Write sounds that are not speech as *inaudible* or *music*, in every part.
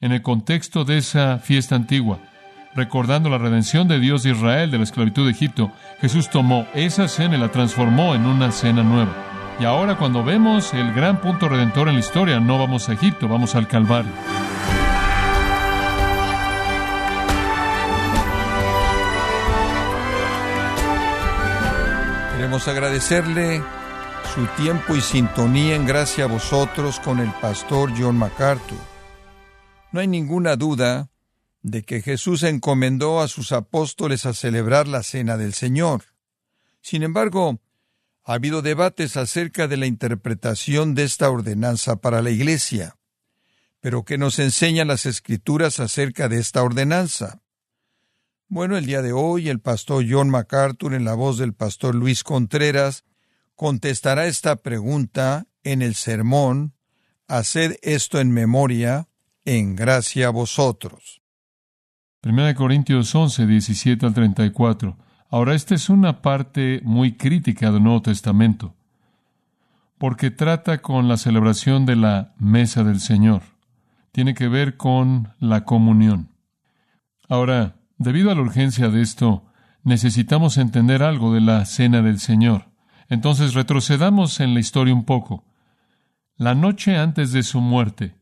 en el contexto de esa fiesta antigua, recordando la redención de Dios de Israel de la esclavitud de Egipto, Jesús tomó esa cena y la transformó en una cena nueva. Y ahora cuando vemos el gran punto redentor en la historia, no vamos a Egipto, vamos al Calvario. Queremos agradecerle su tiempo y sintonía en gracia a vosotros con el pastor John MacArthur. No hay ninguna duda de que Jesús encomendó a sus apóstoles a celebrar la cena del Señor. Sin embargo, ha habido debates acerca de la interpretación de esta ordenanza para la Iglesia. Pero ¿qué nos enseñan las Escrituras acerca de esta ordenanza? Bueno, el día de hoy el pastor John MacArthur, en la voz del pastor Luis Contreras, contestará esta pregunta en el sermón Haced esto en memoria, en gracia a vosotros. 1 Corintios 11, 17 al 34. Ahora, esta es una parte muy crítica del Nuevo Testamento, porque trata con la celebración de la mesa del Señor. Tiene que ver con la comunión. Ahora, Debido a la urgencia de esto, necesitamos entender algo de la cena del Señor. Entonces retrocedamos en la historia un poco. La noche antes de su muerte,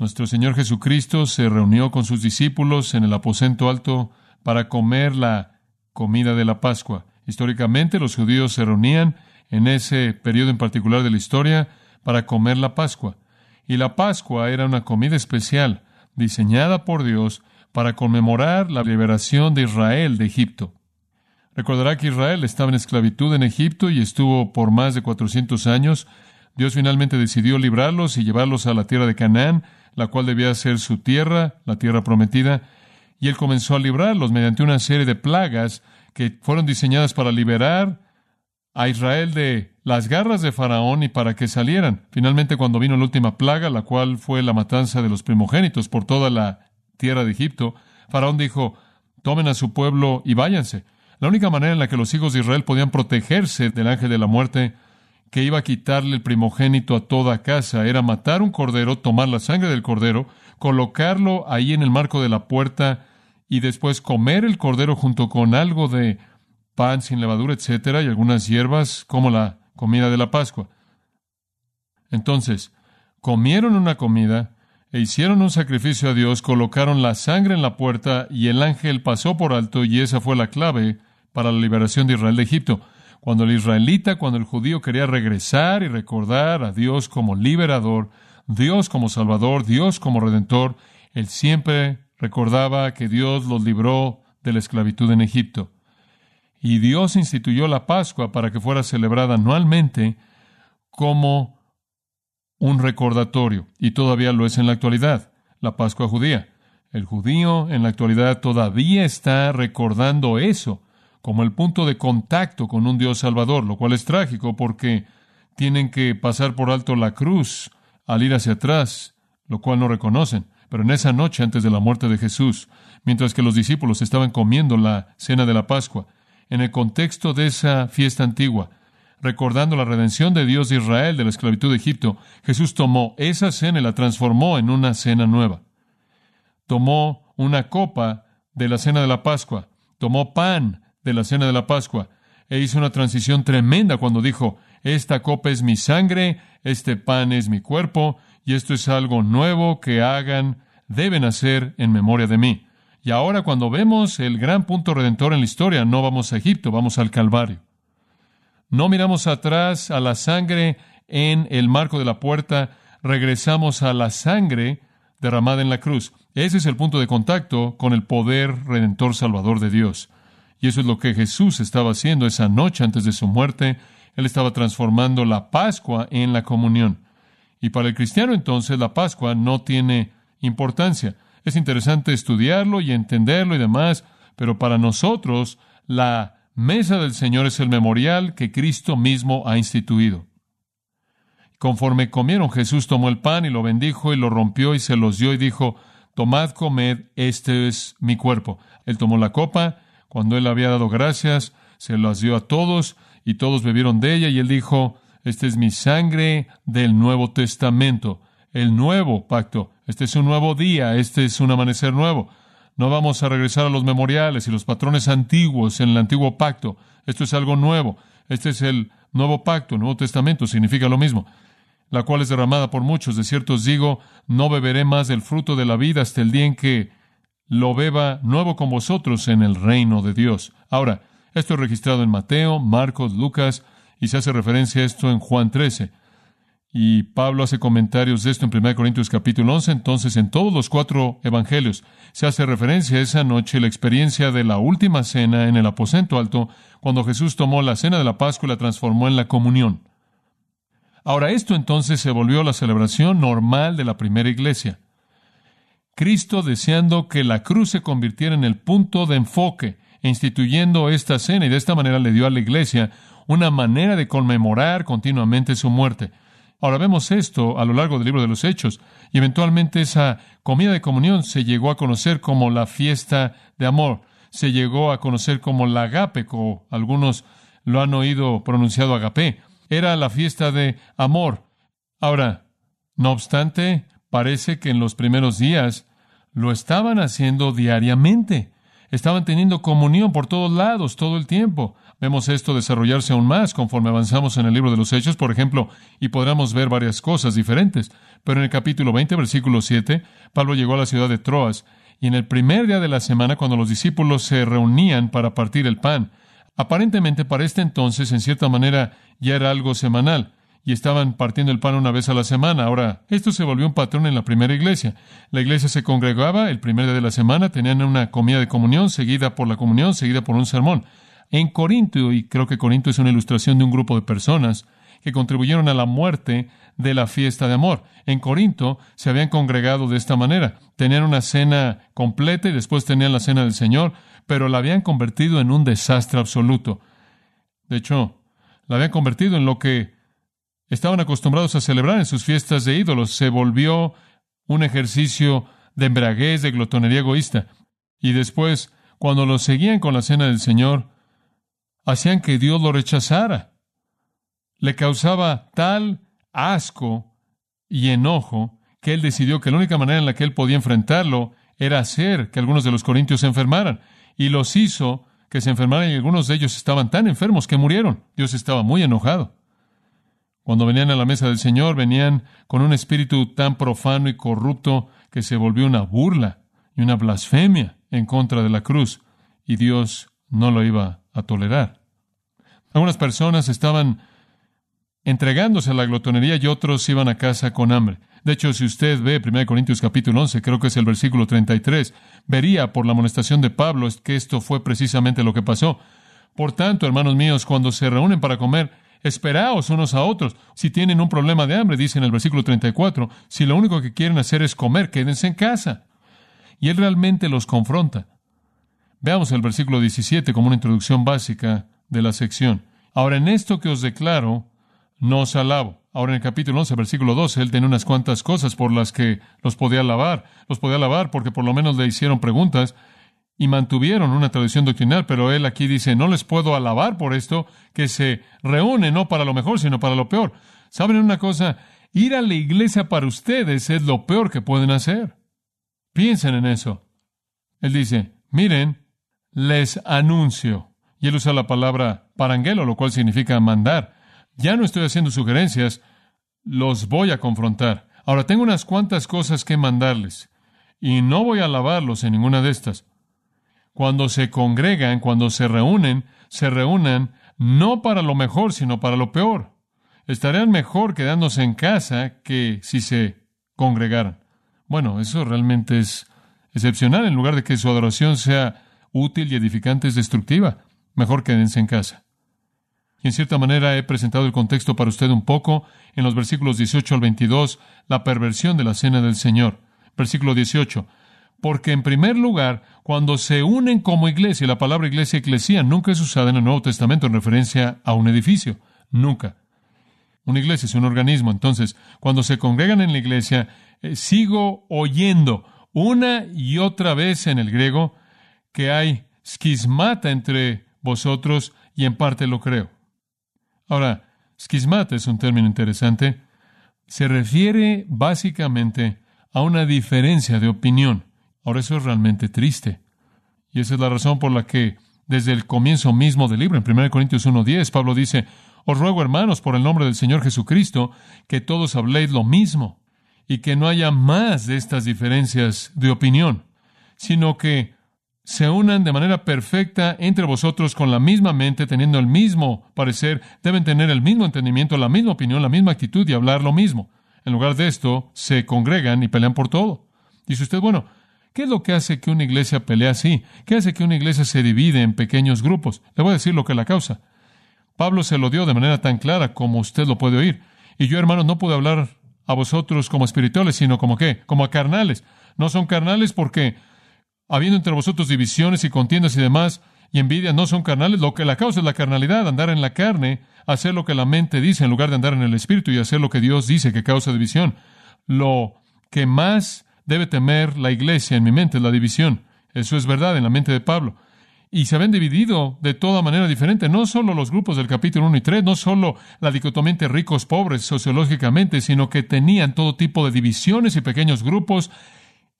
nuestro Señor Jesucristo se reunió con sus discípulos en el aposento alto para comer la comida de la Pascua. Históricamente los judíos se reunían en ese periodo en particular de la historia para comer la Pascua. Y la Pascua era una comida especial diseñada por Dios para conmemorar la liberación de Israel de Egipto. Recordará que Israel estaba en esclavitud en Egipto y estuvo por más de 400 años. Dios finalmente decidió librarlos y llevarlos a la tierra de Canaán, la cual debía ser su tierra, la tierra prometida, y él comenzó a librarlos mediante una serie de plagas que fueron diseñadas para liberar a Israel de las garras de Faraón y para que salieran. Finalmente, cuando vino la última plaga, la cual fue la matanza de los primogénitos por toda la tierra de Egipto, Faraón dijo, tomen a su pueblo y váyanse. La única manera en la que los hijos de Israel podían protegerse del ángel de la muerte, que iba a quitarle el primogénito a toda casa, era matar un cordero, tomar la sangre del cordero, colocarlo ahí en el marco de la puerta y después comer el cordero junto con algo de pan sin levadura, etcétera, y algunas hierbas, como la comida de la Pascua. Entonces, comieron una comida, e hicieron un sacrificio a Dios, colocaron la sangre en la puerta y el ángel pasó por alto y esa fue la clave para la liberación de Israel de Egipto. Cuando el israelita, cuando el judío quería regresar y recordar a Dios como liberador, Dios como salvador, Dios como redentor, él siempre recordaba que Dios los libró de la esclavitud en Egipto. Y Dios instituyó la Pascua para que fuera celebrada anualmente como un recordatorio, y todavía lo es en la actualidad, la Pascua judía. El judío en la actualidad todavía está recordando eso como el punto de contacto con un Dios Salvador, lo cual es trágico porque tienen que pasar por alto la cruz al ir hacia atrás, lo cual no reconocen. Pero en esa noche antes de la muerte de Jesús, mientras que los discípulos estaban comiendo la cena de la Pascua, en el contexto de esa fiesta antigua, recordando la redención de Dios de Israel de la esclavitud de Egipto, Jesús tomó esa cena y la transformó en una cena nueva. Tomó una copa de la cena de la Pascua, tomó pan de la cena de la Pascua, e hizo una transición tremenda cuando dijo, esta copa es mi sangre, este pan es mi cuerpo, y esto es algo nuevo que hagan, deben hacer en memoria de mí. Y ahora cuando vemos el gran punto redentor en la historia, no vamos a Egipto, vamos al Calvario. No miramos atrás a la sangre en el marco de la puerta, regresamos a la sangre derramada en la cruz. Ese es el punto de contacto con el poder redentor salvador de Dios. Y eso es lo que Jesús estaba haciendo esa noche antes de su muerte. Él estaba transformando la Pascua en la comunión. Y para el cristiano entonces la Pascua no tiene importancia. Es interesante estudiarlo y entenderlo y demás, pero para nosotros la mesa del Señor es el memorial que Cristo mismo ha instituido. Conforme comieron, Jesús tomó el pan y lo bendijo y lo rompió y se los dio y dijo, Tomad, comed, este es mi cuerpo. Él tomó la copa, cuando él había dado gracias, se las dio a todos y todos bebieron de ella y él dijo, Esta es mi sangre del Nuevo Testamento, el nuevo pacto, Este es un nuevo día, este es un amanecer nuevo. No vamos a regresar a los memoriales y los patrones antiguos en el antiguo pacto. Esto es algo nuevo. Este es el nuevo pacto, el Nuevo Testamento, significa lo mismo. La cual es derramada por muchos. De cierto os digo, no beberé más del fruto de la vida hasta el día en que lo beba nuevo con vosotros en el reino de Dios. Ahora, esto es registrado en Mateo, Marcos, Lucas, y se hace referencia a esto en Juan 13. Y Pablo hace comentarios de esto en 1 Corintios capítulo 11. Entonces, en todos los cuatro evangelios se hace referencia a esa noche, la experiencia de la última cena en el aposento alto, cuando Jesús tomó la cena de la Pascua y la transformó en la comunión. Ahora, esto entonces se volvió la celebración normal de la primera iglesia. Cristo deseando que la cruz se convirtiera en el punto de enfoque, instituyendo esta cena, y de esta manera le dio a la iglesia una manera de conmemorar continuamente su muerte. Ahora vemos esto a lo largo del libro de los Hechos, y eventualmente esa comida de comunión se llegó a conocer como la fiesta de amor, se llegó a conocer como la agape, o algunos lo han oído pronunciado agape. Era la fiesta de amor. Ahora, no obstante, parece que en los primeros días lo estaban haciendo diariamente. Estaban teniendo comunión por todos lados, todo el tiempo. Vemos esto desarrollarse aún más conforme avanzamos en el libro de los Hechos, por ejemplo, y podremos ver varias cosas diferentes. Pero en el capítulo 20, versículo 7, Pablo llegó a la ciudad de Troas, y en el primer día de la semana, cuando los discípulos se reunían para partir el pan, aparentemente para este entonces, en cierta manera, ya era algo semanal y estaban partiendo el pan una vez a la semana. Ahora, esto se volvió un patrón en la primera iglesia. La iglesia se congregaba el primer día de la semana, tenían una comida de comunión, seguida por la comunión, seguida por un sermón. En Corinto, y creo que Corinto es una ilustración de un grupo de personas que contribuyeron a la muerte de la fiesta de amor. En Corinto se habían congregado de esta manera. Tenían una cena completa y después tenían la cena del Señor, pero la habían convertido en un desastre absoluto. De hecho, la habían convertido en lo que estaban acostumbrados a celebrar en sus fiestas de ídolos. Se volvió un ejercicio de embriaguez, de glotonería egoísta. Y después, cuando lo seguían con la cena del Señor, hacían que Dios lo rechazara. Le causaba tal asco y enojo que él decidió que la única manera en la que él podía enfrentarlo era hacer que algunos de los corintios se enfermaran. Y los hizo que se enfermaran y algunos de ellos estaban tan enfermos que murieron. Dios estaba muy enojado. Cuando venían a la mesa del Señor, venían con un espíritu tan profano y corrupto que se volvió una burla y una blasfemia en contra de la cruz, y Dios no lo iba a tolerar. Algunas personas estaban entregándose a la glotonería y otros iban a casa con hambre. De hecho, si usted ve 1 Corintios capítulo 11, creo que es el versículo 33, vería por la amonestación de Pablo que esto fue precisamente lo que pasó. Por tanto, hermanos míos, cuando se reúnen para comer, esperaos unos a otros. Si tienen un problema de hambre, dice en el versículo 34, si lo único que quieren hacer es comer, quédense en casa. Y él realmente los confronta. Veamos el versículo 17 como una introducción básica de la sección. Ahora, en esto que os declaro, no os alabo. Ahora en el capítulo 11, versículo 12, él tiene unas cuantas cosas por las que los podía alabar. Los podía alabar porque por lo menos le hicieron preguntas y mantuvieron una tradición doctrinal, pero él aquí dice, no les puedo alabar por esto, que se reúnen no para lo mejor, sino para lo peor. ¿Saben una cosa? Ir a la iglesia para ustedes es lo peor que pueden hacer. Piensen en eso. Él dice, miren, les anuncio. Y él usa la palabra paranguelo, lo cual significa mandar. Ya no estoy haciendo sugerencias, los voy a confrontar. Ahora tengo unas cuantas cosas que mandarles, y no voy a alabarlos en ninguna de estas. Cuando se congregan, cuando se reúnen, se reúnen no para lo mejor, sino para lo peor. Estarían mejor quedándose en casa que si se congregaran. Bueno, eso realmente es excepcional. En lugar de que su adoración sea útil y edificante, es destructiva. Mejor quédense en casa. Y en cierta manera he presentado el contexto para usted un poco en los versículos 18 al 22, la perversión de la cena del Señor. Versículo 18. Porque en primer lugar, cuando se unen como iglesia, la palabra iglesia eclesía nunca es usada en el Nuevo Testamento en referencia a un edificio, nunca. Una iglesia es un organismo, entonces, cuando se congregan en la iglesia, eh, sigo oyendo una y otra vez en el griego que hay schismata entre vosotros y en parte lo creo. Ahora, schismata es un término interesante. Se refiere básicamente a una diferencia de opinión. Ahora eso es realmente triste. Y esa es la razón por la que desde el comienzo mismo del libro, en 1 Corintios 1.10, Pablo dice, os ruego, hermanos, por el nombre del Señor Jesucristo, que todos habléis lo mismo y que no haya más de estas diferencias de opinión, sino que se unan de manera perfecta entre vosotros con la misma mente, teniendo el mismo parecer, deben tener el mismo entendimiento, la misma opinión, la misma actitud y hablar lo mismo. En lugar de esto, se congregan y pelean por todo. Dice usted, bueno, ¿qué es lo que hace que una iglesia pelee así? ¿Qué hace que una iglesia se divide en pequeños grupos? Le voy a decir lo que la causa. Pablo se lo dio de manera tan clara como usted lo puede oír. Y yo, hermanos, no puedo hablar a vosotros como espirituales, sino como qué? Como a carnales. No son carnales porque habiendo entre vosotros divisiones y contiendas y demás, y envidia, no son carnales, lo que la causa es la carnalidad, andar en la carne, hacer lo que la mente dice en lugar de andar en el espíritu y hacer lo que Dios dice que causa división. Lo que más debe temer la iglesia en mi mente la división. Eso es verdad en la mente de Pablo. Y se habían dividido de toda manera diferente, no solo los grupos del capítulo 1 y 3, no solo la dicotomía entre ricos, pobres, sociológicamente, sino que tenían todo tipo de divisiones y pequeños grupos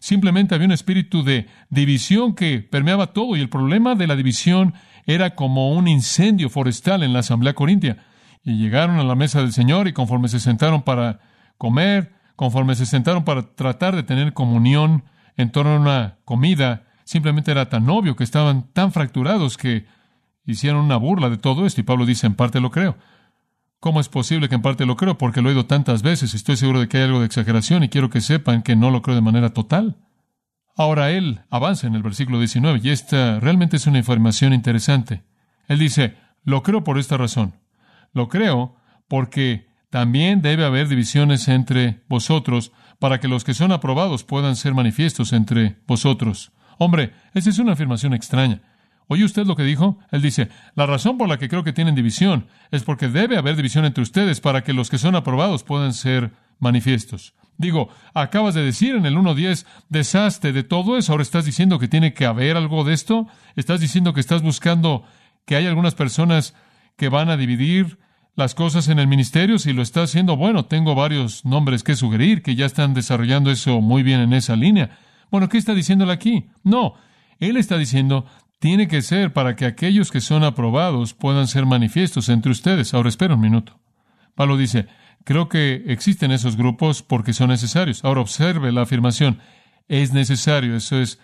Simplemente había un espíritu de división que permeaba todo y el problema de la división era como un incendio forestal en la asamblea corintia. Y llegaron a la mesa del Señor y conforme se sentaron para comer, conforme se sentaron para tratar de tener comunión en torno a una comida, simplemente era tan obvio que estaban tan fracturados que hicieron una burla de todo esto. Y Pablo dice, en parte lo creo. ¿Cómo es posible que en parte lo creo? Porque lo he oído tantas veces. Estoy seguro de que hay algo de exageración y quiero que sepan que no lo creo de manera total. Ahora él avanza en el versículo 19 y esta realmente es una información interesante. Él dice, lo creo por esta razón. Lo creo porque también debe haber divisiones entre vosotros para que los que son aprobados puedan ser manifiestos entre vosotros. Hombre, esa es una afirmación extraña. ¿Oye usted lo que dijo? Él dice, la razón por la que creo que tienen división es porque debe haber división entre ustedes para que los que son aprobados puedan ser manifiestos. Digo, acabas de decir en el 1.10, desastre de todo eso, ahora estás diciendo que tiene que haber algo de esto, estás diciendo que estás buscando que hay algunas personas que van a dividir las cosas en el ministerio, si lo está haciendo, bueno, tengo varios nombres que sugerir que ya están desarrollando eso muy bien en esa línea. Bueno, ¿qué está diciéndole aquí? No, él está diciendo, tiene que ser para que aquellos que son aprobados puedan ser manifiestos entre ustedes. Ahora espera un minuto. Pablo dice, creo que existen esos grupos porque son necesarios. Ahora observe la afirmación. Es necesario. Eso es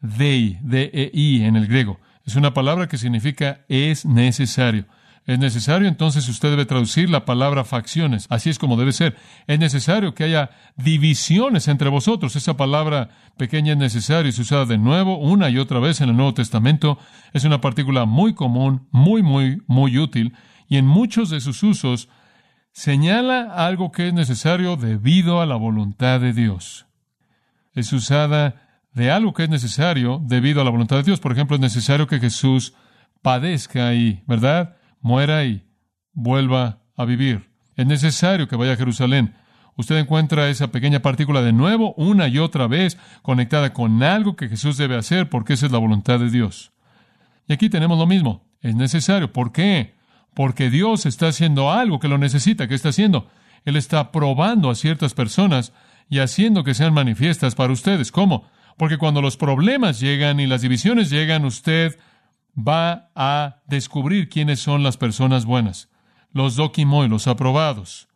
dei, D-E-I en el griego. Es una palabra que significa es necesario es necesario, entonces usted debe traducir la palabra facciones. Así es como debe ser. Es necesario que haya divisiones entre vosotros. Esa palabra pequeña es necesaria y se usa de nuevo una y otra vez en el Nuevo Testamento. Es una partícula muy común, muy, muy, muy útil y en muchos de sus usos señala algo que es necesario debido a la voluntad de Dios. Es usada de algo que es necesario debido a la voluntad de Dios. Por ejemplo, es necesario que Jesús padezca ahí, ¿verdad? Muera y vuelva a vivir. Es necesario que vaya a Jerusalén. Usted encuentra esa pequeña partícula de nuevo una y otra vez conectada con algo que Jesús debe hacer porque esa es la voluntad de Dios. Y aquí tenemos lo mismo. Es necesario. ¿Por qué? Porque Dios está haciendo algo que lo necesita. ¿Qué está haciendo? Él está probando a ciertas personas y haciendo que sean manifiestas para ustedes. ¿Cómo? Porque cuando los problemas llegan y las divisiones llegan, usted va a descubrir quiénes son las personas buenas, los dokimoi, los aprobados,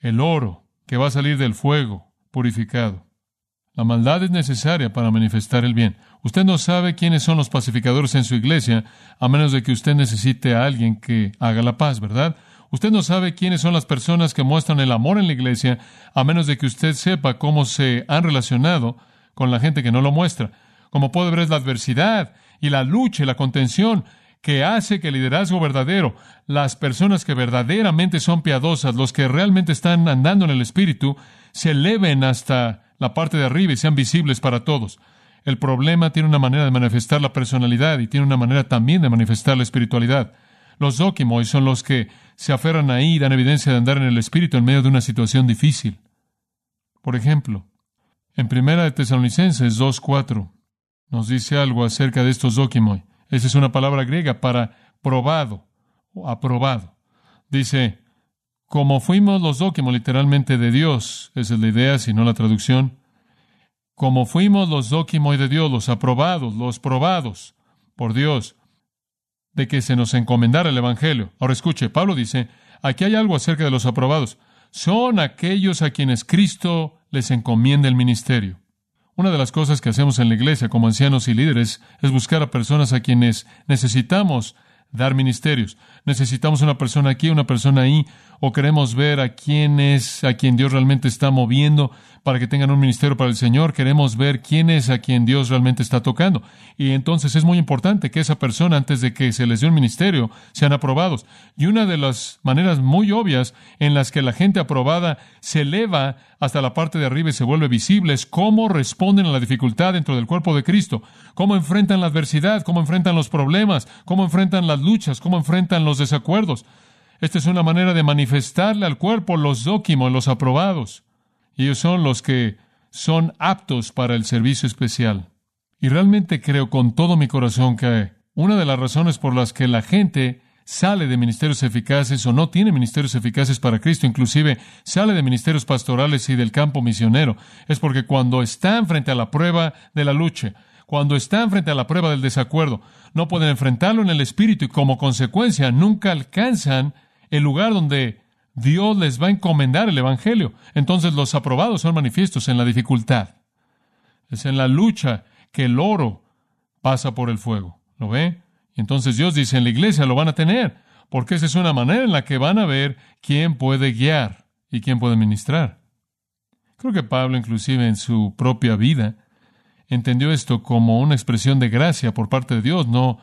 el oro que va a salir del fuego purificado. La maldad es necesaria para manifestar el bien. Usted no sabe quiénes son los pacificadores en su iglesia, a menos de que usted necesite a alguien que haga la paz, ¿verdad? Usted no sabe quiénes son las personas que muestran el amor en la iglesia, a menos de que usted sepa cómo se han relacionado con la gente que no lo muestra. Como puede ver, es la adversidad y la lucha y la contención que hace que el liderazgo verdadero, las personas que verdaderamente son piadosas, los que realmente están andando en el Espíritu, se eleven hasta la parte de arriba y sean visibles para todos. El problema tiene una manera de manifestar la personalidad y tiene una manera también de manifestar la espiritualidad. Los Dokimoi son los que se aferran ahí y dan evidencia de andar en el Espíritu en medio de una situación difícil. Por ejemplo, en Primera de Tesalonicenses 2.4, nos dice algo acerca de estos dokimoi. Esa es una palabra griega para probado o aprobado. Dice, como fuimos los dokimoi literalmente de Dios, esa es la idea, si no la traducción, como fuimos los dóquimos de Dios, los aprobados, los probados por Dios, de que se nos encomendara el Evangelio. Ahora escuche, Pablo dice, aquí hay algo acerca de los aprobados. Son aquellos a quienes Cristo les encomienda el ministerio. Una de las cosas que hacemos en la iglesia como ancianos y líderes es buscar a personas a quienes necesitamos dar ministerios. Necesitamos una persona aquí, una persona ahí, o queremos ver a quién es, a quien Dios realmente está moviendo para que tengan un ministerio para el Señor. Queremos ver quién es a quien Dios realmente está tocando. Y entonces es muy importante que esa persona, antes de que se les dé un ministerio, sean aprobados. Y una de las maneras muy obvias en las que la gente aprobada se eleva hasta la parte de arriba y se vuelve visible es cómo responden a la dificultad dentro del cuerpo de Cristo, cómo enfrentan la adversidad, cómo enfrentan los problemas, cómo enfrentan las luchas, cómo enfrentan los desacuerdos. Esta es una manera de manifestarle al cuerpo los dóquimos, los aprobados. Y ellos son los que son aptos para el servicio especial. Y realmente creo con todo mi corazón que una de las razones por las que la gente sale de ministerios eficaces o no tiene ministerios eficaces para Cristo, inclusive sale de ministerios pastorales y del campo misionero, es porque cuando están frente a la prueba de la lucha, cuando están frente a la prueba del desacuerdo, no pueden enfrentarlo en el espíritu y como consecuencia nunca alcanzan el lugar donde Dios les va a encomendar el Evangelio. Entonces los aprobados son manifiestos en la dificultad. Es en la lucha que el oro pasa por el fuego. ¿Lo ve? Entonces Dios dice, en la iglesia lo van a tener, porque esa es una manera en la que van a ver quién puede guiar y quién puede ministrar. Creo que Pablo, inclusive en su propia vida, entendió esto como una expresión de gracia por parte de Dios, no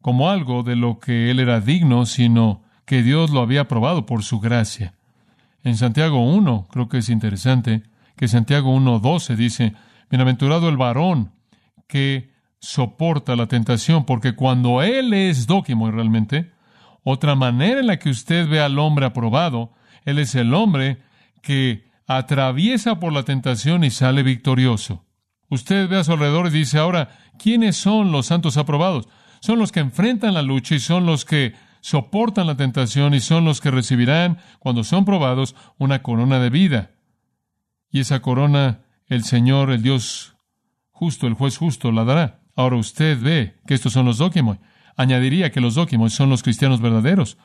como algo de lo que él era digno, sino que Dios lo había aprobado por su gracia. En Santiago 1, creo que es interesante, que Santiago 1.12 dice, Bienaventurado el varón que soporta la tentación, porque cuando él es dóquimo realmente, otra manera en la que usted ve al hombre aprobado, él es el hombre que atraviesa por la tentación y sale victorioso. Usted ve a su alrededor y dice ahora, ¿quiénes son los santos aprobados? Son los que enfrentan la lucha y son los que soportan la tentación y son los que recibirán, cuando son probados, una corona de vida. Y esa corona el Señor, el Dios justo, el juez justo, la dará. Ahora usted ve que estos son los dóquimos. Añadiría que los dóquimos son los cristianos verdaderos.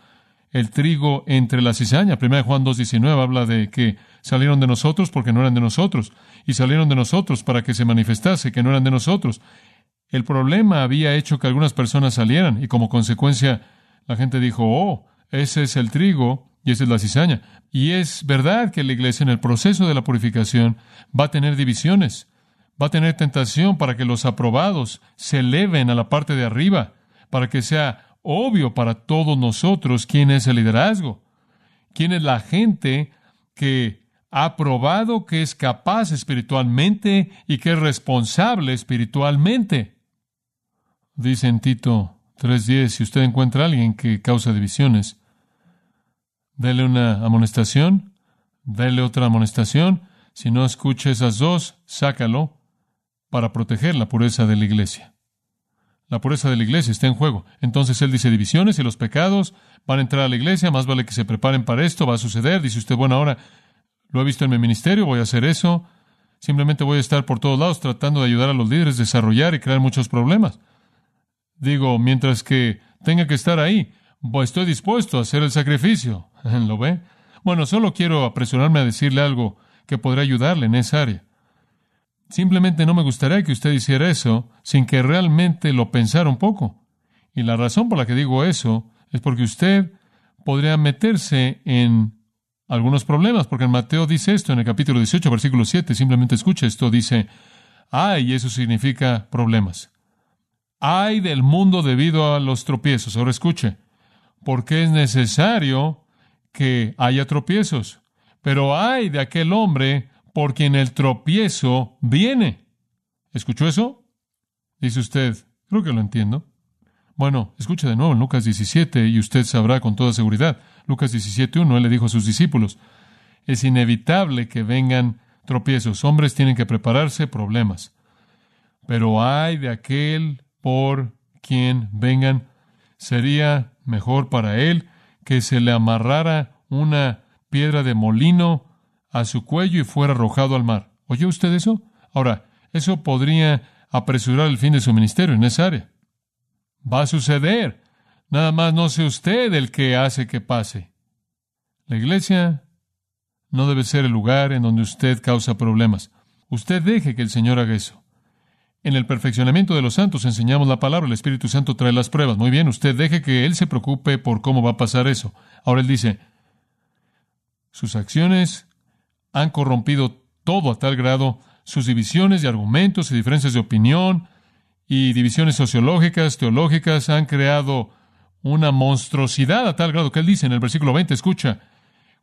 El trigo entre la cizaña. 1 Juan 2.19 habla de que salieron de nosotros porque no eran de nosotros. Y salieron de nosotros para que se manifestase que no eran de nosotros. El problema había hecho que algunas personas salieran y como consecuencia la gente dijo, oh, ese es el trigo y esa es la cizaña. Y es verdad que la iglesia en el proceso de la purificación va a tener divisiones, va a tener tentación para que los aprobados se eleven a la parte de arriba, para que sea obvio para todos nosotros quién es el liderazgo, quién es la gente que ha probado que es capaz espiritualmente y que es responsable espiritualmente. Dice en Tito 3.10, si usted encuentra a alguien que causa divisiones, dele una amonestación, dele otra amonestación. Si no escucha esas dos, sácalo para proteger la pureza de la iglesia. La pureza de la iglesia está en juego. Entonces él dice divisiones y los pecados van a entrar a la iglesia, más vale que se preparen para esto, va a suceder. Dice usted, bueno, ahora lo he visto en mi ministerio, voy a hacer eso. Simplemente voy a estar por todos lados tratando de ayudar a los líderes desarrollar y crear muchos problemas. Digo, mientras que tenga que estar ahí, pues estoy dispuesto a hacer el sacrificio. *laughs* ¿Lo ve? Bueno, solo quiero apresurarme a decirle algo que podrá ayudarle en esa área. Simplemente no me gustaría que usted hiciera eso sin que realmente lo pensara un poco. Y la razón por la que digo eso es porque usted podría meterse en algunos problemas, porque en Mateo dice esto en el capítulo 18, versículo 7, simplemente escucha esto, dice, ay, eso significa problemas. Hay del mundo debido a los tropiezos. Ahora escuche, porque es necesario que haya tropiezos, pero hay de aquel hombre por quien el tropiezo viene. ¿Escuchó eso? Dice usted, creo que lo entiendo. Bueno, escuche de nuevo en Lucas 17 y usted sabrá con toda seguridad. Lucas 17.1, él le dijo a sus discípulos, es inevitable que vengan tropiezos. Hombres tienen que prepararse problemas. Pero hay de aquel por quien vengan, sería mejor para él que se le amarrara una piedra de molino a su cuello y fuera arrojado al mar. ¿Oye usted eso? Ahora, eso podría apresurar el fin de su ministerio en esa área. Va a suceder. Nada más no sea usted el que hace que pase. La iglesia no debe ser el lugar en donde usted causa problemas. Usted deje que el Señor haga eso. En el perfeccionamiento de los santos enseñamos la palabra, el Espíritu Santo trae las pruebas. Muy bien, usted deje que Él se preocupe por cómo va a pasar eso. Ahora Él dice, sus acciones han corrompido todo a tal grado, sus divisiones de argumentos y diferencias de opinión y divisiones sociológicas, teológicas, han creado una monstruosidad a tal grado que Él dice en el versículo 20, escucha,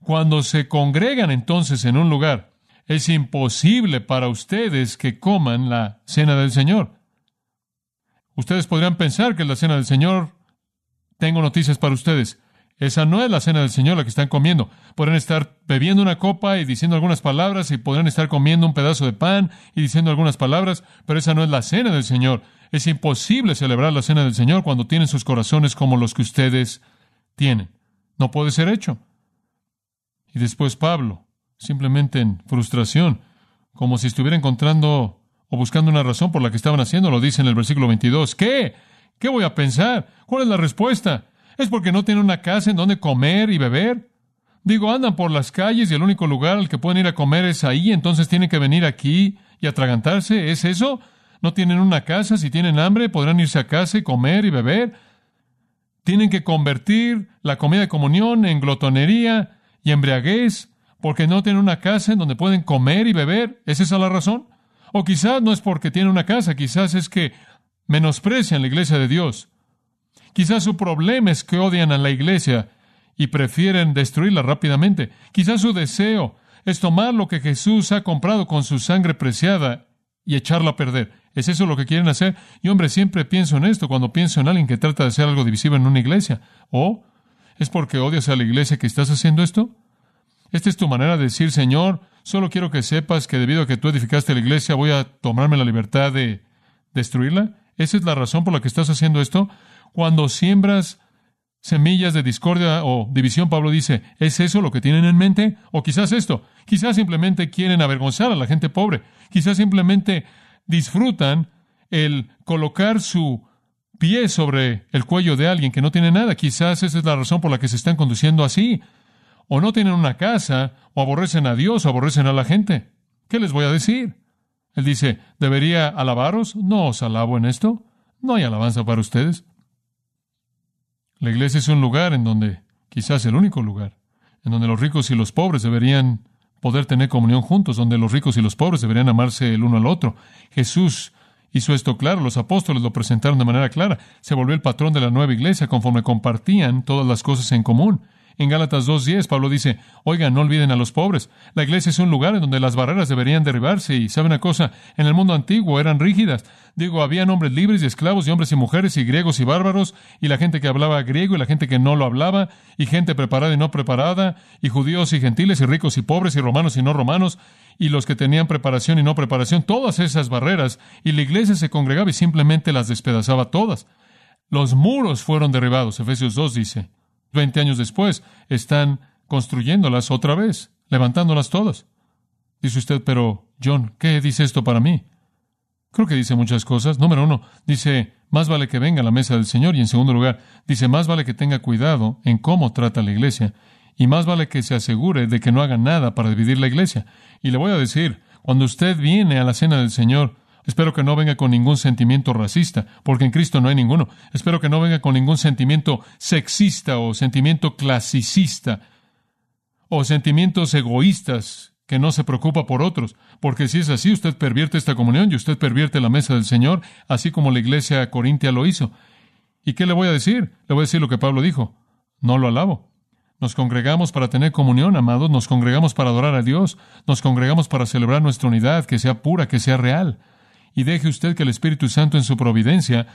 cuando se congregan entonces en un lugar, es imposible para ustedes que coman la cena del Señor. Ustedes podrían pensar que la cena del Señor, tengo noticias para ustedes. Esa no es la cena del Señor la que están comiendo. Podrían estar bebiendo una copa y diciendo algunas palabras y podrían estar comiendo un pedazo de pan y diciendo algunas palabras, pero esa no es la cena del Señor. Es imposible celebrar la cena del Señor cuando tienen sus corazones como los que ustedes tienen. No puede ser hecho. Y después Pablo, simplemente en frustración, como si estuviera encontrando o buscando una razón por la que estaban haciendo, lo dice en el versículo 22. ¿Qué? ¿Qué voy a pensar? ¿Cuál es la respuesta? ¿Es porque no tienen una casa en donde comer y beber? Digo, andan por las calles y el único lugar al que pueden ir a comer es ahí, entonces tienen que venir aquí y atragantarse. ¿Es eso? ¿No tienen una casa? Si tienen hambre, podrán irse a casa y comer y beber. Tienen que convertir la comida de comunión en glotonería y embriaguez porque no tienen una casa en donde pueden comer y beber. ¿Es esa la razón? O quizás no es porque tienen una casa, quizás es que menosprecian la iglesia de Dios. Quizás su problema es que odian a la iglesia y prefieren destruirla rápidamente. Quizás su deseo es tomar lo que Jesús ha comprado con su sangre preciada y echarla a perder. ¿Es eso lo que quieren hacer? Y hombre, siempre pienso en esto cuando pienso en alguien que trata de hacer algo divisivo en una iglesia. ¿O es porque odias a la iglesia que estás haciendo esto? Esta es tu manera de decir, Señor, solo quiero que sepas que debido a que tú edificaste la iglesia voy a tomarme la libertad de destruirla. ¿Esa es la razón por la que estás haciendo esto? Cuando siembras semillas de discordia o división, Pablo dice, ¿es eso lo que tienen en mente? O quizás esto, quizás simplemente quieren avergonzar a la gente pobre, quizás simplemente disfrutan el colocar su pie sobre el cuello de alguien que no tiene nada, quizás esa es la razón por la que se están conduciendo así o no tienen una casa, o aborrecen a Dios, o aborrecen a la gente. ¿Qué les voy a decir? Él dice, ¿debería alabaros? No os alabo en esto. No hay alabanza para ustedes. La iglesia es un lugar en donde, quizás el único lugar, en donde los ricos y los pobres deberían poder tener comunión juntos, donde los ricos y los pobres deberían amarse el uno al otro. Jesús hizo esto claro, los apóstoles lo presentaron de manera clara, se volvió el patrón de la nueva iglesia conforme compartían todas las cosas en común. En Gálatas 2.10, Pablo dice, oigan, no olviden a los pobres. La iglesia es un lugar en donde las barreras deberían derribarse. Y sabe una cosa, en el mundo antiguo eran rígidas. Digo, habían hombres libres y esclavos, y hombres y mujeres, y griegos y bárbaros, y la gente que hablaba griego y la gente que no lo hablaba, y gente preparada y no preparada, y judíos y gentiles, y ricos y pobres, y romanos y no romanos, y los que tenían preparación y no preparación, todas esas barreras, y la iglesia se congregaba y simplemente las despedazaba todas. Los muros fueron derribados, Efesios 2 dice. Veinte años después, están construyéndolas otra vez, levantándolas todas. Dice usted, pero John, ¿qué dice esto para mí? Creo que dice muchas cosas. Número uno, dice, más vale que venga a la mesa del Señor. Y en segundo lugar, dice, más vale que tenga cuidado en cómo trata la iglesia. Y más vale que se asegure de que no haga nada para dividir la iglesia. Y le voy a decir, cuando usted viene a la cena del Señor, Espero que no venga con ningún sentimiento racista, porque en Cristo no hay ninguno. Espero que no venga con ningún sentimiento sexista o sentimiento clasicista o sentimientos egoístas que no se preocupa por otros, porque si es así, usted pervierte esta comunión y usted pervierte la mesa del Señor, así como la iglesia corintia lo hizo. ¿Y qué le voy a decir? Le voy a decir lo que Pablo dijo. No lo alabo. Nos congregamos para tener comunión, amados, nos congregamos para adorar a Dios, nos congregamos para celebrar nuestra unidad, que sea pura, que sea real y deje usted que el Espíritu Santo en su providencia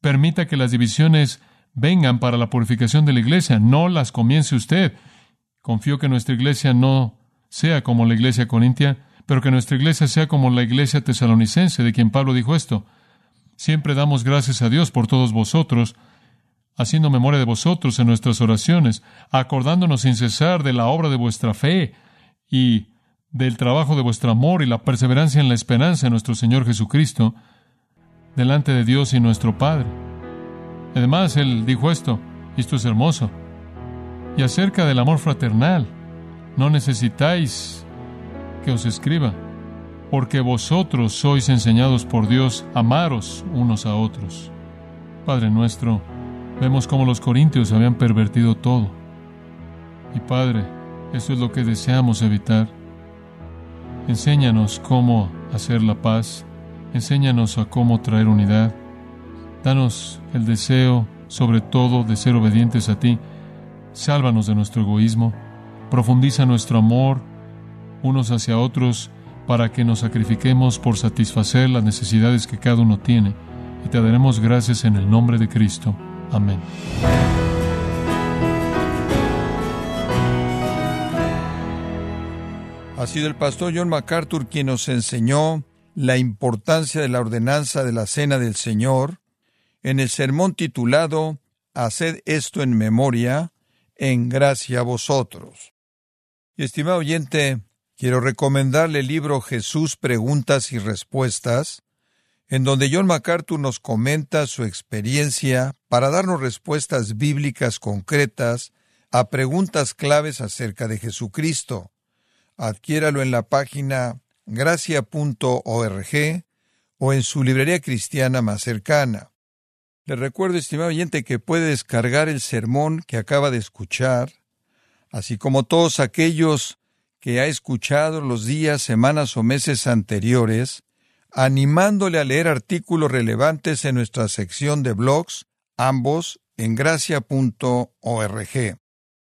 permita que las divisiones vengan para la purificación de la iglesia, no las comience usted. Confío que nuestra iglesia no sea como la iglesia corintia, pero que nuestra iglesia sea como la iglesia tesalonicense, de quien Pablo dijo esto. Siempre damos gracias a Dios por todos vosotros, haciendo memoria de vosotros en nuestras oraciones, acordándonos sin cesar de la obra de vuestra fe y del trabajo de vuestro amor y la perseverancia en la esperanza de nuestro Señor Jesucristo delante de Dios y nuestro Padre. Además, Él dijo esto, y esto es hermoso, y acerca del amor fraternal, no necesitáis que os escriba, porque vosotros sois enseñados por Dios amaros unos a otros. Padre nuestro, vemos cómo los corintios habían pervertido todo. Y Padre, eso es lo que deseamos evitar. Enséñanos cómo hacer la paz, enséñanos a cómo traer unidad. Danos el deseo, sobre todo, de ser obedientes a ti. Sálvanos de nuestro egoísmo. Profundiza nuestro amor unos hacia otros para que nos sacrifiquemos por satisfacer las necesidades que cada uno tiene. Y te daremos gracias en el nombre de Cristo. Amén. Sido el pastor John MacArthur quien nos enseñó la importancia de la ordenanza de la Cena del Señor en el sermón titulado Haced esto en memoria, en gracia a vosotros. Y estimado oyente, quiero recomendarle el libro Jesús Preguntas y Respuestas, en donde John MacArthur nos comenta su experiencia para darnos respuestas bíblicas concretas a preguntas claves acerca de Jesucristo adquiéralo en la página gracia.org o en su librería cristiana más cercana. Le recuerdo, estimado oyente, que puede descargar el sermón que acaba de escuchar, así como todos aquellos que ha escuchado los días, semanas o meses anteriores, animándole a leer artículos relevantes en nuestra sección de blogs, ambos en gracia.org.